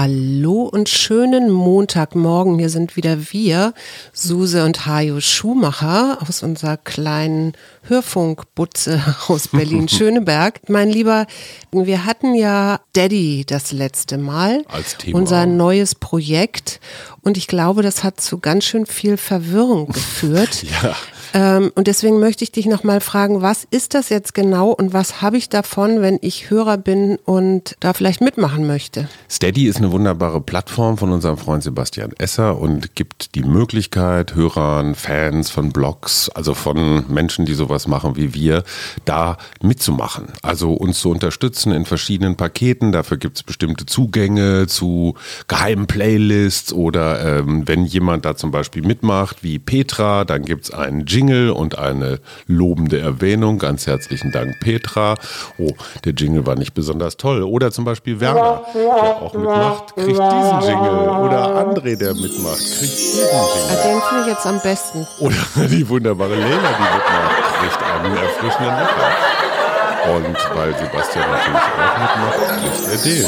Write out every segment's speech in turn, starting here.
Hallo und schönen Montagmorgen. Hier sind wieder wir, Suse und Hajo Schumacher aus unserer kleinen Hörfunkbutze aus Berlin-Schöneberg. mein Lieber, wir hatten ja Daddy das letzte Mal. Als Thema. Unser neues Projekt. Und ich glaube, das hat zu ganz schön viel Verwirrung geführt. Ja. Ähm, und deswegen möchte ich dich nochmal fragen, was ist das jetzt genau und was habe ich davon, wenn ich Hörer bin und da vielleicht mitmachen möchte? Steady ist eine wunderbare Plattform von unserem Freund Sebastian Esser und gibt die Möglichkeit, Hörern, Fans von Blogs, also von Menschen, die sowas machen wie wir, da mitzumachen. Also uns zu unterstützen in verschiedenen Paketen. Dafür gibt es bestimmte Zugänge zu geheimen Playlists oder ähm, wenn jemand da zum Beispiel mitmacht, wie Petra, dann gibt es einen Jingle und eine lobende Erwähnung. Ganz herzlichen Dank, Petra. Oh, der Jingle war nicht besonders toll. Oder zum Beispiel Werner, der auch mitmacht, kriegt diesen Jingle. Oder André, der mitmacht, kriegt diesen Jingle. Den finde ich jetzt am besten. Oder die wunderbare Lena, die mitmacht, kriegt einen erfrischenden Lacher. Und weil Sebastian natürlich auch mitmacht, kriegt er den.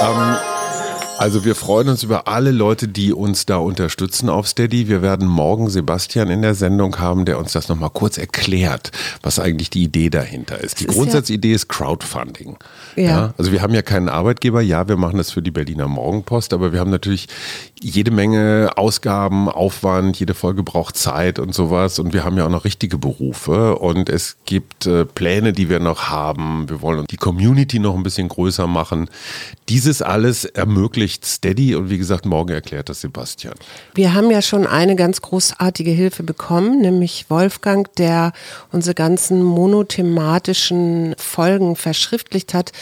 Ähm, also wir freuen uns über alle Leute, die uns da unterstützen auf Steady. Wir werden morgen Sebastian in der Sendung haben, der uns das nochmal kurz erklärt, was eigentlich die Idee dahinter ist. Die ist Grundsatzidee ist Crowdfunding. Ja. Also wir haben ja keinen Arbeitgeber, ja, wir machen das für die Berliner Morgenpost, aber wir haben natürlich jede Menge Ausgaben, Aufwand, jede Folge braucht Zeit und sowas und wir haben ja auch noch richtige Berufe und es gibt äh, Pläne, die wir noch haben. Wir wollen die Community noch ein bisschen größer machen. Dieses alles ermöglicht Steady und wie gesagt, morgen erklärt das Sebastian. Wir haben ja schon eine ganz großartige Hilfe bekommen, nämlich Wolfgang, der unsere ganzen monothematischen Folgen verschriftlicht hat,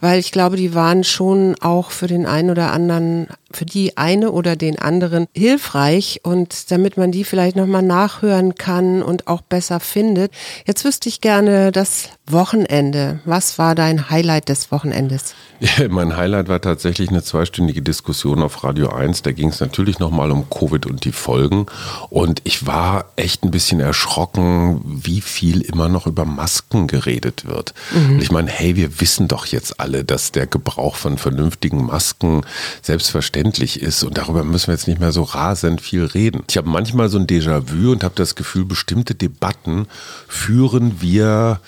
weil ich glaube, die waren schon auch für den einen oder anderen für die eine oder den anderen hilfreich und damit man die vielleicht nochmal nachhören kann und auch besser findet. Jetzt wüsste ich gerne das Wochenende. Was war dein Highlight des Wochenendes? Ja, mein Highlight war tatsächlich eine zweistündige Diskussion auf Radio 1. Da ging es natürlich nochmal um Covid und die Folgen. Und ich war echt ein bisschen erschrocken, wie viel immer noch über Masken geredet wird. Mhm. Ich meine, hey, wir wissen doch jetzt alle, dass der Gebrauch von vernünftigen Masken selbstverständlich ist. Und darüber müssen wir jetzt nicht mehr so rasend viel reden. Ich habe manchmal so ein Déjà-vu und habe das Gefühl, bestimmte Debatten führen wir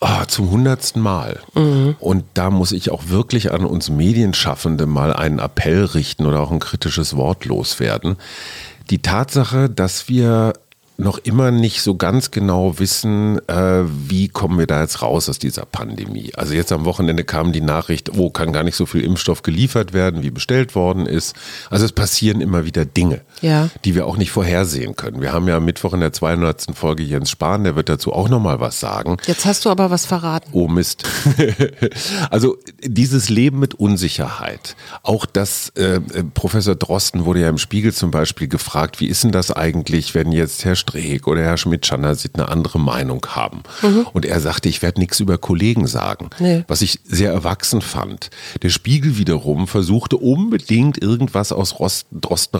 oh, zum hundertsten Mal. Mhm. Und da muss ich auch wirklich an uns Medienschaffende mal einen Appell richten oder auch ein kritisches Wort loswerden. Die Tatsache, dass wir noch immer nicht so ganz genau wissen, äh, wie kommen wir da jetzt raus aus dieser Pandemie. Also jetzt am Wochenende kam die Nachricht, oh, kann gar nicht so viel Impfstoff geliefert werden, wie bestellt worden ist. Also es passieren immer wieder Dinge, ja. die wir auch nicht vorhersehen können. Wir haben ja am Mittwoch in der 200. Folge Jens Spahn, der wird dazu auch nochmal was sagen. Jetzt hast du aber was verraten. Oh Mist. also dieses Leben mit Unsicherheit, auch das, äh, Professor Drosten wurde ja im Spiegel zum Beispiel gefragt, wie ist denn das eigentlich, wenn jetzt Herr Streeck oder Herr Schmidt-Schandersit eine andere Meinung haben. Mhm. Und er sagte, ich werde nichts über Kollegen sagen, nee. was ich sehr erwachsen fand. Der Spiegel wiederum versuchte unbedingt irgendwas aus Drosten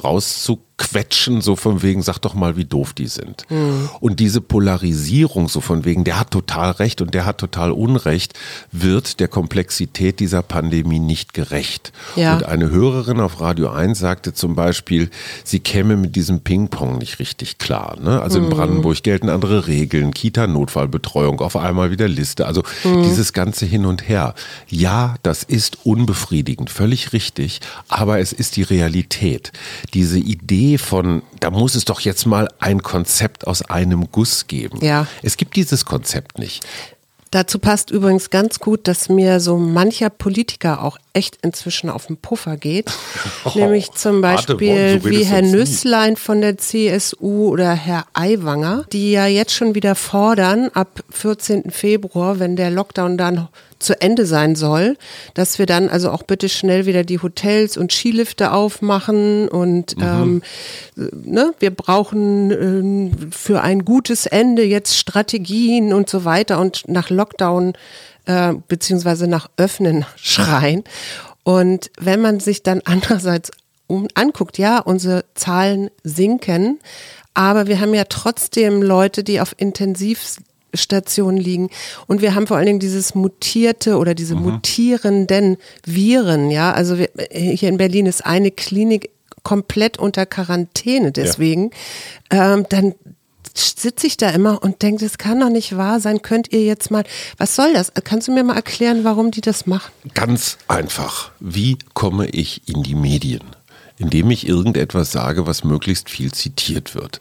rauszuquetschen, so von wegen, sag doch mal, wie doof die sind. Mhm. Und diese Polarisierung, so von wegen, der hat total recht und der hat total Unrecht, wird der Komplexität dieser Pandemie nicht gerecht. Ja. Und eine Hörerin auf Radio 1 sagte zum Beispiel, sie käme mit diesem Ping-Pong nicht richtig klar. Ne? Also in Brandenburg gelten andere Regeln, Kita-Notfallbetreuung, auf einmal wieder Liste. Also mhm. dieses ganze Hin und Her. Ja, das ist unbefriedigend, völlig richtig, aber es ist die Realität. Diese Idee von, da muss es doch jetzt mal ein Konzept aus einem Guss geben. Ja. Es gibt dieses Konzept nicht. Dazu passt übrigens ganz gut, dass mir so mancher Politiker auch echt inzwischen auf den Puffer geht. Oh, Nämlich zum Beispiel so wie Herr Nüsslein von der CSU oder Herr Aiwanger, die ja jetzt schon wieder fordern, ab 14. Februar, wenn der Lockdown dann zu Ende sein soll, dass wir dann also auch bitte schnell wieder die Hotels und Skilifte aufmachen und mhm. ähm, ne, wir brauchen ähm, für ein gutes Ende jetzt Strategien und so weiter und nach Lockdown äh, beziehungsweise nach Öffnen schreien. Und wenn man sich dann andererseits um, anguckt, ja, unsere Zahlen sinken, aber wir haben ja trotzdem Leute, die auf Intensivstationen liegen. Und wir haben vor allen Dingen dieses mutierte oder diese mhm. mutierenden Viren, ja. Also wir, hier in Berlin ist eine Klinik komplett unter Quarantäne deswegen. Ja. Ähm, dann sitze ich da immer und denke, das kann doch nicht wahr sein. Könnt ihr jetzt mal, was soll das? Kannst du mir mal erklären, warum die das machen? Ganz einfach. Wie komme ich in die Medien? Indem ich irgendetwas sage, was möglichst viel zitiert wird.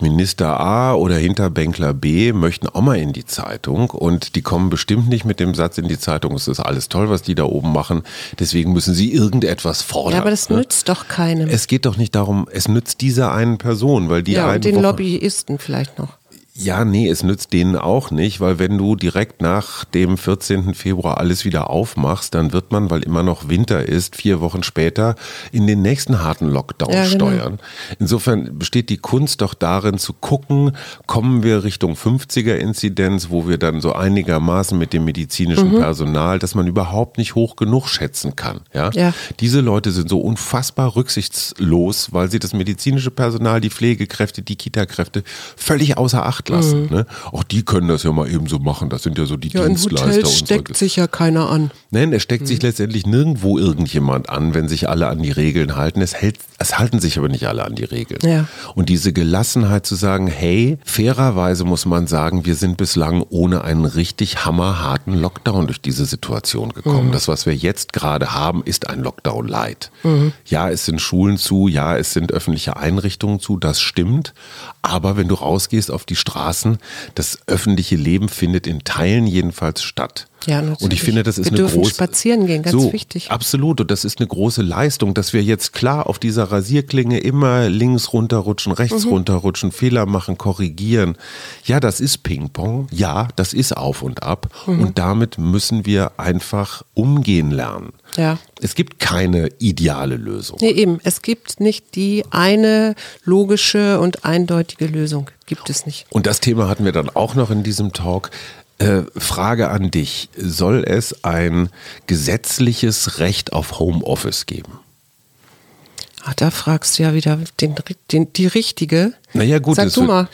Minister A oder Hinterbänkler B möchten auch mal in die Zeitung und die kommen bestimmt nicht mit dem Satz in die Zeitung, es ist alles toll, was die da oben machen, deswegen müssen sie irgendetwas fordern. Ja, aber das ne? nützt doch keinem. Es geht doch nicht darum, es nützt dieser einen Person, weil die ja, und den Woche Lobbyisten vielleicht noch. Ja, nee, es nützt denen auch nicht, weil wenn du direkt nach dem 14. Februar alles wieder aufmachst, dann wird man, weil immer noch Winter ist, vier Wochen später in den nächsten harten Lockdown ja, genau. steuern. Insofern besteht die Kunst doch darin zu gucken, kommen wir Richtung 50er-Inzidenz, wo wir dann so einigermaßen mit dem medizinischen mhm. Personal, dass man überhaupt nicht hoch genug schätzen kann. Ja? ja? Diese Leute sind so unfassbar rücksichtslos, weil sie das medizinische Personal, die Pflegekräfte, die Kitakräfte völlig außer Acht Acht lassen. Mhm. Ne? Auch die können das ja mal eben so machen. Das sind ja so die ja, Dienstleister. In Hotels steckt und sich ja keiner an. Nein, es steckt mhm. sich letztendlich nirgendwo irgendjemand an, wenn sich alle an die Regeln halten. Es, hält, es halten sich aber nicht alle an die Regeln. Ja. Und diese Gelassenheit zu sagen, hey, fairerweise muss man sagen, wir sind bislang ohne einen richtig hammerharten Lockdown durch diese Situation gekommen. Mhm. Das, was wir jetzt gerade haben, ist ein Lockdown light. Mhm. Ja, es sind Schulen zu, ja, es sind öffentliche Einrichtungen zu, das stimmt. Aber wenn du rausgehst auf die Straßen, das öffentliche Leben findet in Teilen jedenfalls statt. Ja, natürlich. Und ich finde, das ist wir eine dürfen große spazieren gehen, ganz so, wichtig. Absolut, und das ist eine große Leistung, dass wir jetzt klar auf dieser Rasierklinge immer links runterrutschen, rechts mhm. runterrutschen, Fehler machen, korrigieren. Ja, das ist Ping-Pong. Ja, das ist auf und ab. Mhm. Und damit müssen wir einfach umgehen lernen. Ja. Es gibt keine ideale Lösung. Nee, eben. Es gibt nicht die eine logische und eindeutige Lösung. Gibt es nicht. Und das Thema hatten wir dann auch noch in diesem Talk. Äh, Frage an dich. Soll es ein gesetzliches Recht auf Homeoffice geben? Ach, da fragst du ja wieder den, den, die richtige. Naja, gut. Sag du mal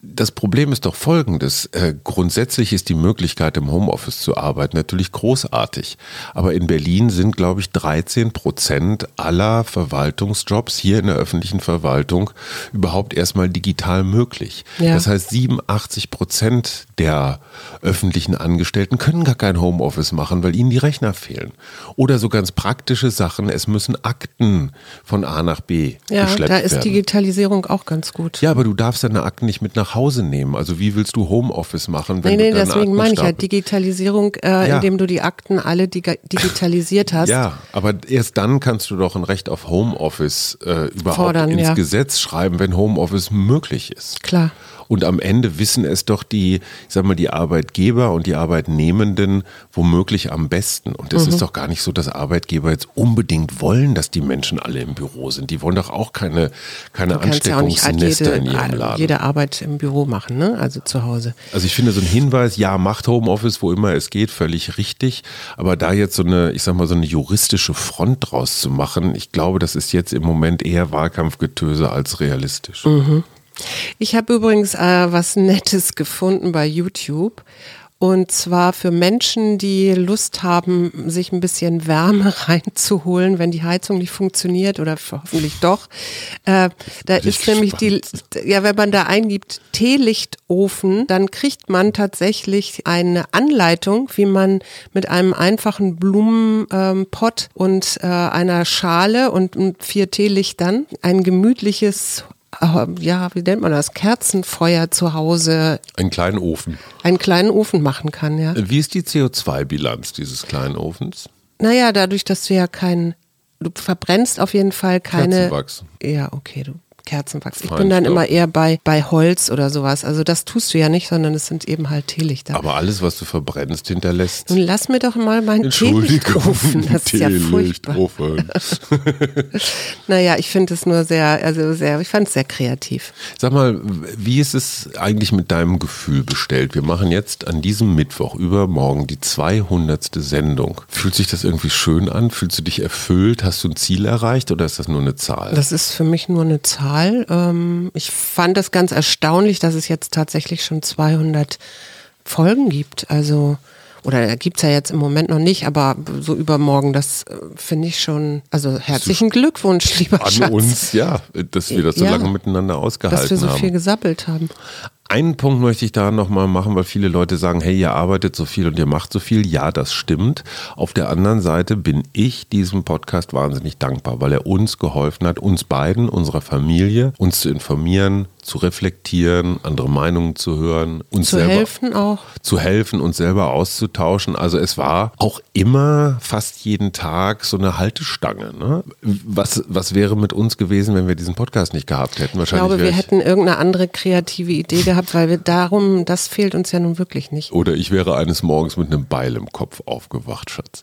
das Problem ist doch folgendes. Äh, grundsätzlich ist die Möglichkeit, im Homeoffice zu arbeiten, natürlich großartig. Aber in Berlin sind, glaube ich, 13 Prozent aller Verwaltungsjobs hier in der öffentlichen Verwaltung überhaupt erstmal digital möglich. Ja. Das heißt, 87 Prozent der öffentlichen Angestellten können gar kein Homeoffice machen, weil ihnen die Rechner fehlen. Oder so ganz praktische Sachen, es müssen Akten von A nach B ja, geschleppt werden. Ja, da ist werden. Digitalisierung auch ganz gut. Ja, aber du darfst deine Akten nicht mit nach Hause nehmen. Also wie willst du Homeoffice machen? Wenn nee, nee, deswegen meine ich ja Digitalisierung, äh, ja. indem du die Akten alle digitalisiert hast. Ja, aber erst dann kannst du doch ein Recht auf Homeoffice äh, überhaupt Fordern, ins ja. Gesetz schreiben, wenn Homeoffice möglich ist. Klar. Und am Ende wissen es doch die, ich sag mal, die Arbeitgeber und die Arbeitnehmenden womöglich am besten. Und es mhm. ist doch gar nicht so, dass Arbeitgeber jetzt unbedingt wollen, dass die Menschen alle im Büro sind. Die wollen doch auch keine, keine Ansteckungsnester ja in ihrem Laden. Jede Arbeit im Büro machen, ne? also zu Hause. Also ich finde so ein Hinweis, ja, macht Homeoffice, wo immer es geht, völlig richtig. Aber da jetzt so eine, ich sag mal, so eine juristische Front draus zu machen, ich glaube, das ist jetzt im Moment eher Wahlkampfgetöse als realistisch. Mhm. Ich habe übrigens äh, was Nettes gefunden bei YouTube. Und zwar für Menschen, die Lust haben, sich ein bisschen Wärme reinzuholen, wenn die Heizung nicht funktioniert oder hoffentlich doch. Äh, da ist nämlich die, ja, wenn man da eingibt, Teelichtofen, dann kriegt man tatsächlich eine Anleitung, wie man mit einem einfachen Blumenpott ähm, und äh, einer Schale und vier Teelichtern ein gemütliches ja, wie nennt man das, Kerzenfeuer zu Hause. Einen kleinen Ofen. Einen kleinen Ofen machen kann, ja. Wie ist die CO2-Bilanz dieses kleinen Ofens? Naja, dadurch, dass du ja kein, du verbrennst auf jeden Fall keine. Kerzenwachs. Ja, okay, du Kerzenwachs. Ich bin dann immer eher bei, bei Holz oder sowas. Also das tust du ja nicht, sondern es sind eben halt Teelichter. Aber alles, was du verbrennst, hinterlässt. Nun lass mir doch mal mein Teelicht rufen. Das ist ja furchtbar. naja, ich finde es nur sehr, also sehr, ich fand es sehr kreativ. Sag mal, wie ist es eigentlich mit deinem Gefühl bestellt? Wir machen jetzt an diesem Mittwoch übermorgen die 200. Sendung. Fühlt sich das irgendwie schön an? Fühlst du dich erfüllt? Hast du ein Ziel erreicht oder ist das nur eine Zahl? Das ist für mich nur eine Zahl. Ähm, ich fand das ganz erstaunlich, dass es jetzt tatsächlich schon 200 Folgen gibt. Also oder gibt es ja jetzt im Moment noch nicht, aber so übermorgen, das äh, finde ich schon, also herzlichen Glückwunsch, lieber An Schatz. uns, ja, dass wir das so ja, lange miteinander ausgehalten haben. Dass wir so haben. viel gesappelt haben. Einen Punkt möchte ich da nochmal machen, weil viele Leute sagen, hey, ihr arbeitet so viel und ihr macht so viel. Ja, das stimmt. Auf der anderen Seite bin ich diesem Podcast wahnsinnig dankbar, weil er uns geholfen hat, uns beiden, unserer Familie, uns zu informieren, zu reflektieren, andere Meinungen zu hören, uns zu selber helfen auch. Zu helfen, uns selber auszutauschen. Also es war auch immer fast jeden Tag so eine Haltestange. Ne? Was, was wäre mit uns gewesen, wenn wir diesen Podcast nicht gehabt hätten? Wahrscheinlich ich glaube, wir hätten irgendeine andere kreative Idee gehabt, weil wir darum, das fehlt uns ja nun wirklich nicht. Oder ich wäre eines Morgens mit einem Beil im Kopf aufgewacht, Schatz.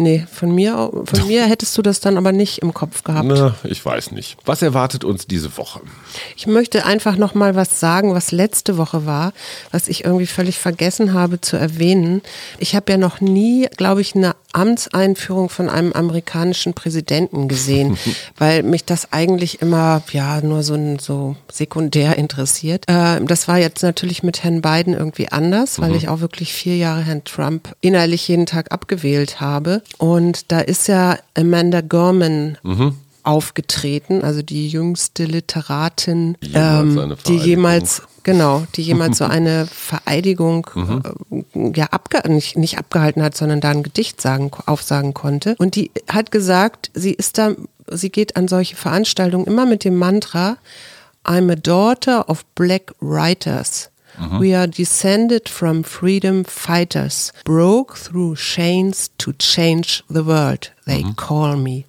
Nee, von mir, von mir hättest du das dann aber nicht im Kopf gehabt. Na, ich weiß nicht. Was erwartet uns diese Woche? Ich möchte einfach noch mal was sagen, was letzte Woche war, was ich irgendwie völlig vergessen habe zu erwähnen. Ich habe ja noch nie, glaube ich, eine Amtseinführung von einem amerikanischen Präsidenten gesehen, weil mich das eigentlich immer ja nur so, so sekundär interessiert. Äh, das war jetzt natürlich mit Herrn Biden irgendwie anders, weil mhm. ich auch wirklich vier Jahre Herrn Trump innerlich jeden Tag abgewählt habe. Und da ist ja Amanda Gorman mhm aufgetreten, also die jüngste Literatin, die jemals, ähm, die jemals genau, die jemals so eine Vereidigung mhm. äh, ja abge nicht, nicht abgehalten hat, sondern da ein Gedicht sagen, aufsagen konnte. Und die hat gesagt, sie ist da, sie geht an solche Veranstaltungen immer mit dem Mantra, I'm a daughter of black writers. Mhm. We are descended from freedom fighters, broke through chains to change the world. They mhm. call me.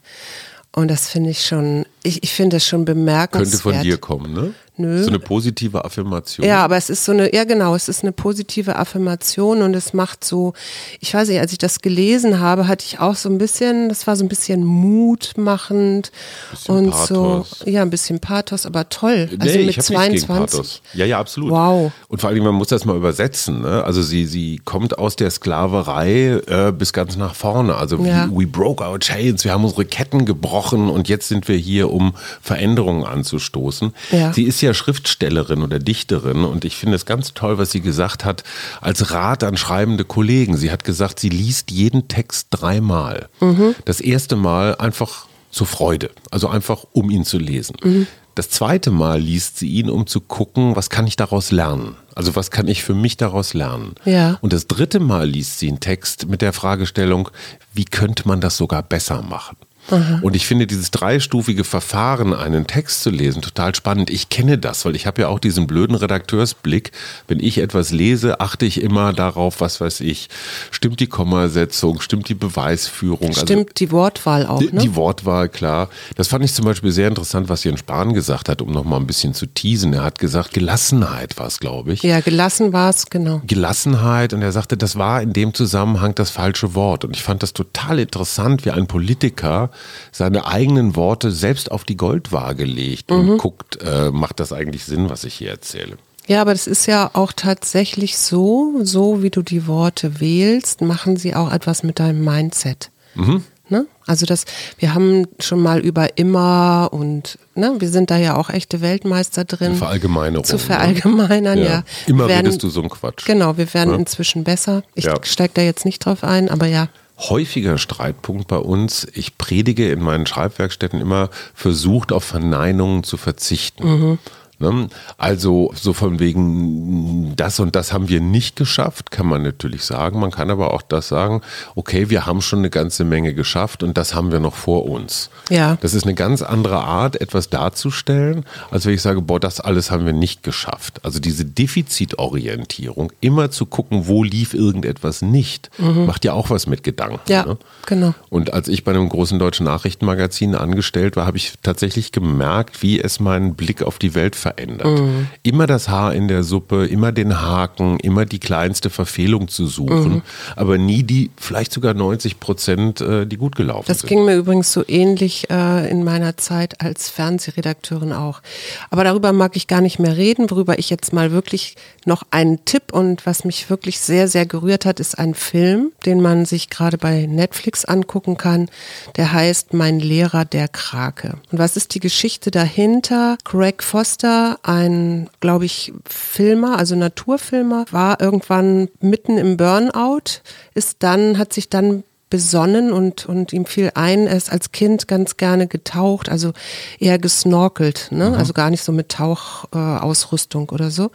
Und das finde ich schon, ich, ich finde das schon bemerkenswert. Könnte von dir kommen, ne? Nö. So eine positive Affirmation. Ja, aber es ist so eine, ja genau, es ist eine positive Affirmation und es macht so, ich weiß nicht, als ich das gelesen habe, hatte ich auch so ein bisschen, das war so ein bisschen mutmachend bisschen und Pathos. so, ja, ein bisschen Pathos, aber toll. Nee, also mit ich 22. Ja, ja, absolut. Wow. Und vor allem, man muss das mal übersetzen. Ne? Also sie, sie kommt aus der Sklaverei äh, bis ganz nach vorne. Also ja. we, we broke our chains, wir haben unsere Ketten gebrochen und jetzt sind wir hier, um Veränderungen anzustoßen. Ja. Sie ist ja Schriftstellerin oder Dichterin und ich finde es ganz toll, was sie gesagt hat als Rat an schreibende Kollegen. Sie hat gesagt, sie liest jeden Text dreimal. Mhm. Das erste Mal einfach zur Freude, also einfach um ihn zu lesen. Mhm. Das zweite Mal liest sie ihn, um zu gucken, was kann ich daraus lernen? Also was kann ich für mich daraus lernen? Ja. Und das dritte Mal liest sie einen Text mit der Fragestellung, wie könnte man das sogar besser machen? Aha. Und ich finde dieses dreistufige Verfahren, einen Text zu lesen, total spannend. Ich kenne das, weil ich habe ja auch diesen blöden Redakteursblick. Wenn ich etwas lese, achte ich immer darauf, was weiß ich, stimmt die Kommasetzung, stimmt die Beweisführung. Also stimmt also, die Wortwahl auch, die, ne? Die Wortwahl, klar. Das fand ich zum Beispiel sehr interessant, was Jens Spahn gesagt hat, um nochmal ein bisschen zu teasen. Er hat gesagt, Gelassenheit war es, glaube ich. Ja, gelassen war es, genau. Gelassenheit und er sagte, das war in dem Zusammenhang das falsche Wort. Und ich fand das total interessant, wie ein Politiker seine eigenen Worte selbst auf die Goldwaage legt und mhm. guckt, äh, macht das eigentlich Sinn, was ich hier erzähle. Ja, aber das ist ja auch tatsächlich so, so wie du die Worte wählst, machen sie auch etwas mit deinem Mindset. Mhm. Ne? Also das, wir haben schon mal über immer und ne, wir sind da ja auch echte Weltmeister drin. Verallgemeinerung. Zu ne? verallgemeinern, ja. ja. Immer werden, redest du so einen Quatsch. Genau, wir werden ja. inzwischen besser. Ich ja. steige da jetzt nicht drauf ein, aber ja häufiger Streitpunkt bei uns. Ich predige in meinen Schreibwerkstätten immer, versucht auf Verneinungen zu verzichten. Mhm. Ne? Also so von wegen, das und das haben wir nicht geschafft, kann man natürlich sagen. Man kann aber auch das sagen, okay, wir haben schon eine ganze Menge geschafft und das haben wir noch vor uns. Ja. Das ist eine ganz andere Art, etwas darzustellen, als wenn ich sage, boah, das alles haben wir nicht geschafft. Also diese Defizitorientierung, immer zu gucken, wo lief irgendetwas nicht, mhm. macht ja auch was mit Gedanken. Ja, ne? genau. Und als ich bei einem großen deutschen Nachrichtenmagazin angestellt war, habe ich tatsächlich gemerkt, wie es meinen Blick auf die Welt verändert. Mhm. Immer das Haar in der Suppe, immer den Haken, immer die kleinste Verfehlung zu suchen, mhm. aber nie die vielleicht sogar 90 Prozent, äh, die gut gelaufen das sind. Das ging mir übrigens so ähnlich äh, in meiner Zeit als Fernsehredakteurin auch. Aber darüber mag ich gar nicht mehr reden, worüber ich jetzt mal wirklich noch einen Tipp und was mich wirklich sehr, sehr gerührt hat, ist ein Film, den man sich gerade bei Netflix angucken kann. Der heißt Mein Lehrer der Krake. Und was ist die Geschichte dahinter? Greg Foster, ein, glaube ich, Filmer, also Naturfilmer, war irgendwann mitten im Burnout, ist dann, hat sich dann besonnen und, und ihm fiel ein, er ist als Kind ganz gerne getaucht, also eher gesnorkelt, ne? Mhm. also gar nicht so mit Tauchausrüstung äh, oder so.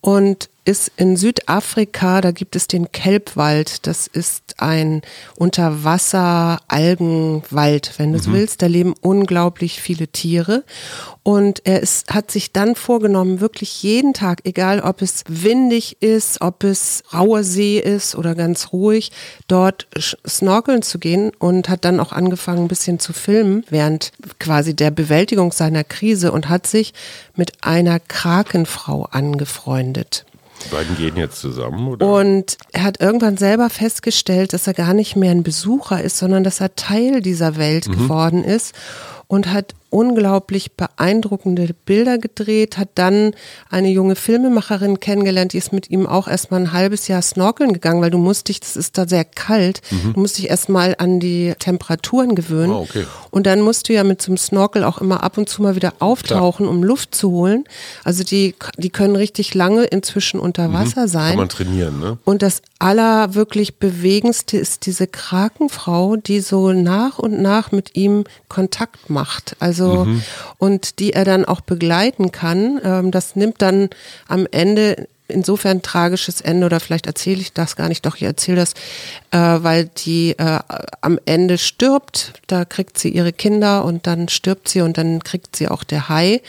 Und ist in Südafrika, da gibt es den Kelbwald. Das ist ein Unterwasser-Algenwald, wenn du mhm. so willst. Da leben unglaublich viele Tiere. Und er ist, hat sich dann vorgenommen, wirklich jeden Tag, egal ob es windig ist, ob es rauer See ist oder ganz ruhig, dort snorkeln zu gehen und hat dann auch angefangen, ein bisschen zu filmen während quasi der Bewältigung seiner Krise und hat sich mit einer Krakenfrau angefreundet. Die beiden gehen jetzt zusammen, oder? Und er hat irgendwann selber festgestellt, dass er gar nicht mehr ein Besucher ist, sondern dass er Teil dieser Welt mhm. geworden ist und hat unglaublich beeindruckende Bilder gedreht, hat dann eine junge Filmemacherin kennengelernt, die ist mit ihm auch erstmal ein halbes Jahr snorkeln gegangen, weil du musst dich, das ist da sehr kalt, mhm. du musst dich erstmal an die Temperaturen gewöhnen. Oh, okay. Und dann musst du ja mit zum Snorkel auch immer ab und zu mal wieder auftauchen, Klar. um Luft zu holen. Also die, die können richtig lange inzwischen unter mhm. Wasser mhm. sein. Kann man trainieren, ne? Und das aller wirklich bewegendste ist diese Krakenfrau, die so nach und nach mit ihm Kontakt macht. Also mhm. und die er dann auch begleiten kann. Ähm, das nimmt dann am Ende insofern ein tragisches Ende oder vielleicht erzähle ich das gar nicht, doch ich erzähle das, äh, weil die äh, am Ende stirbt, da kriegt sie ihre Kinder und dann stirbt sie und dann kriegt sie auch der Hai.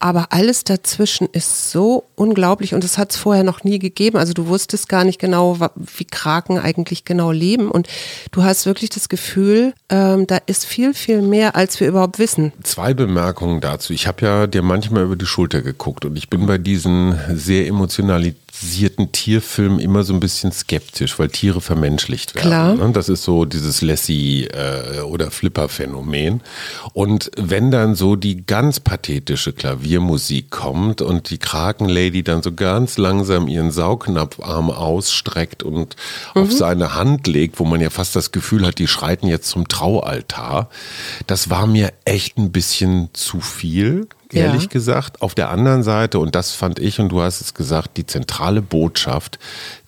Aber alles dazwischen ist so unglaublich und es hat es vorher noch nie gegeben. Also du wusstest gar nicht genau, wie Kraken eigentlich genau leben. Und du hast wirklich das Gefühl, ähm, da ist viel, viel mehr, als wir überhaupt wissen. Zwei Bemerkungen dazu. Ich habe ja dir manchmal über die Schulter geguckt und ich bin bei diesen sehr emotionalen sierten Tierfilm immer so ein bisschen skeptisch, weil Tiere vermenschlicht werden. Klar. Ne? Das ist so dieses Lassie- äh, oder Flipper-Phänomen. Und wenn dann so die ganz pathetische Klaviermusik kommt und die Krakenlady dann so ganz langsam ihren Saugnapfarm ausstreckt und mhm. auf seine Hand legt, wo man ja fast das Gefühl hat, die schreiten jetzt zum Traualtar, das war mir echt ein bisschen zu viel ehrlich ja. gesagt. Auf der anderen Seite, und das fand ich, und du hast es gesagt, die zentrale Botschaft,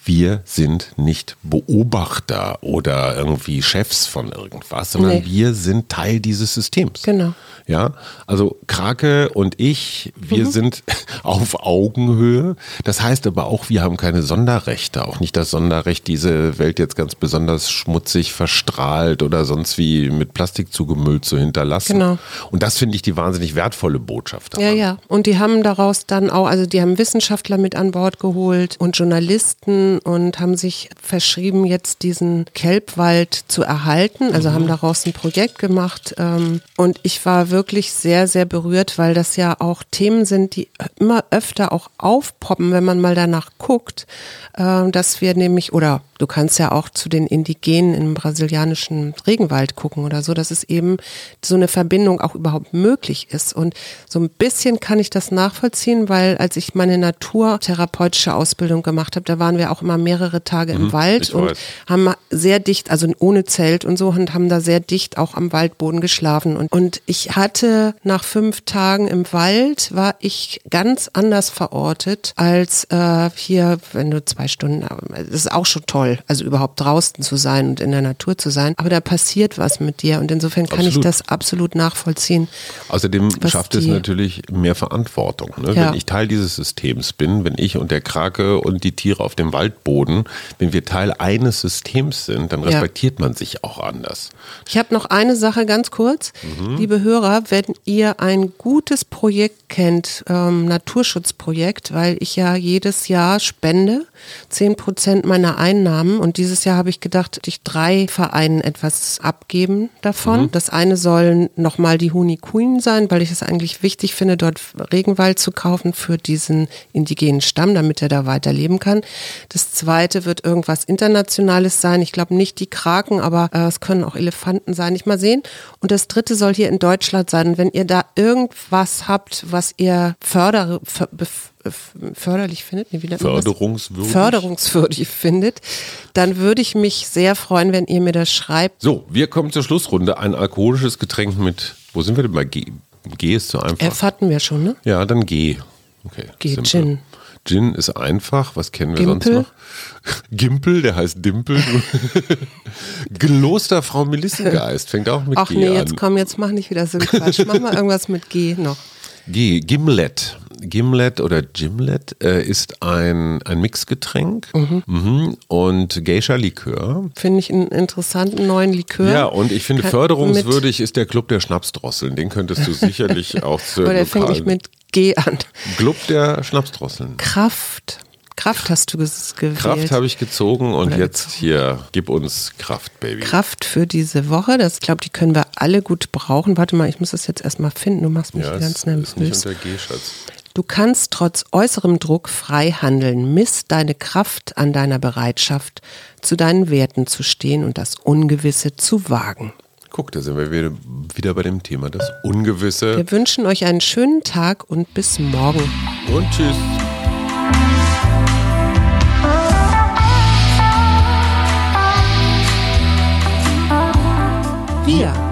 wir sind nicht Beobachter oder irgendwie Chefs von irgendwas, sondern nee. wir sind Teil dieses Systems. Genau. Ja, also Krake und ich, wir mhm. sind auf Augenhöhe. Das heißt aber auch, wir haben keine Sonderrechte. Auch nicht das Sonderrecht, diese Welt jetzt ganz besonders schmutzig verstrahlt oder sonst wie mit Plastik zugemüllt zu hinterlassen. Genau. Und das finde ich die wahnsinnig wertvolle Botschaft. Daran. Ja, ja. Und die haben daraus dann auch, also die haben Wissenschaftler mit an Bord geholt und Journalisten und haben sich verschrieben, jetzt diesen Kelbwald zu erhalten. Also mhm. haben daraus ein Projekt gemacht. Ähm, und ich war wirklich sehr, sehr berührt, weil das ja auch Themen sind, die immer öfter auch aufpoppen, wenn man mal danach guckt, äh, dass wir nämlich, oder du kannst ja auch zu den Indigenen im brasilianischen Regenwald gucken oder so, dass es eben so eine Verbindung auch überhaupt möglich ist. Und so ein bisschen kann ich das nachvollziehen, weil als ich meine naturtherapeutische Ausbildung gemacht habe, da waren wir auch immer mehrere Tage mhm, im Wald und weiß. haben sehr dicht, also ohne Zelt und so, und haben da sehr dicht auch am Waldboden geschlafen. Und, und ich hatte nach fünf Tagen im Wald, war ich ganz anders verortet als äh, hier, wenn du zwei Stunden, das ist auch schon toll toll, also überhaupt draußen zu sein und in der Natur zu sein. Aber da passiert was mit dir und insofern kann absolut. ich das absolut nachvollziehen. Außerdem schafft es natürlich mehr Verantwortung. Ne? Ja. Wenn ich Teil dieses Systems bin, wenn ich und der Krake und die Tiere auf dem Waldboden, wenn wir Teil eines Systems sind, dann respektiert ja. man sich auch anders. Ich habe noch eine Sache ganz kurz. Mhm. Liebe Hörer, wenn ihr ein gutes Projekt kennt, ähm, Naturschutzprojekt, weil ich ja jedes Jahr spende, 10 Prozent meiner Einnahmen und dieses Jahr habe ich gedacht, ich drei Vereinen etwas abgeben davon. Mhm. Das eine sollen nochmal die Huni Queen sein, weil ich es eigentlich wichtig finde, dort Regenwald zu kaufen für diesen indigenen Stamm, damit er da weiterleben kann. Das zweite wird irgendwas Internationales sein. Ich glaube nicht die Kraken, aber äh, es können auch Elefanten sein. Ich mal sehen. Und das dritte soll hier in Deutschland sein. Und wenn ihr da irgendwas habt, was ihr förder, förderlich findet, nee, wie förderungswürdig. förderungswürdig findet, dann würde ich mich sehr freuen, wenn ihr mir das schreibt. So, wir kommen zur Schlussrunde. Ein alkoholisches Getränk mit, wo sind wir denn bei G? G ist zu einfach. F hatten wir schon, ne? Ja, dann G. Okay. G, Gin. Gin ist einfach. Was kennen wir Gimpel? sonst noch? Gimpel, der heißt Dimpel. Klosterfrau Melissengeist fängt auch mit Ach G nee, an. jetzt komm, jetzt mach nicht wieder so Quatsch. Mach mal irgendwas mit G noch. G, Gimlet. Gimlet oder Gimlet äh, ist ein, ein Mixgetränk mhm. Mhm. und Geisha-Likör. Finde ich einen interessanten neuen Likör. Ja, und ich finde, Kann förderungswürdig ist der Club der Schnapsdrosseln. Den könntest du sicherlich auch zu Aber der fängt nicht mit G an. Club der Schnapsdrosseln. Kraft. Kraft hast du gewählt. Kraft habe ich gezogen und Oder jetzt gezogen. hier, gib uns Kraft, Baby. Kraft für diese Woche, das glaube die können wir alle gut brauchen. Warte mal, ich muss das jetzt erstmal finden, du machst mich ja, ganz nervös. Ist nicht unter G, Schatz. Du kannst trotz äußerem Druck frei handeln. Miss deine Kraft an deiner Bereitschaft, zu deinen Werten zu stehen und das Ungewisse zu wagen. Guck, da sind wir wieder, wieder bei dem Thema, das Ungewisse. Wir wünschen euch einen schönen Tag und bis morgen. Und tschüss. Wir.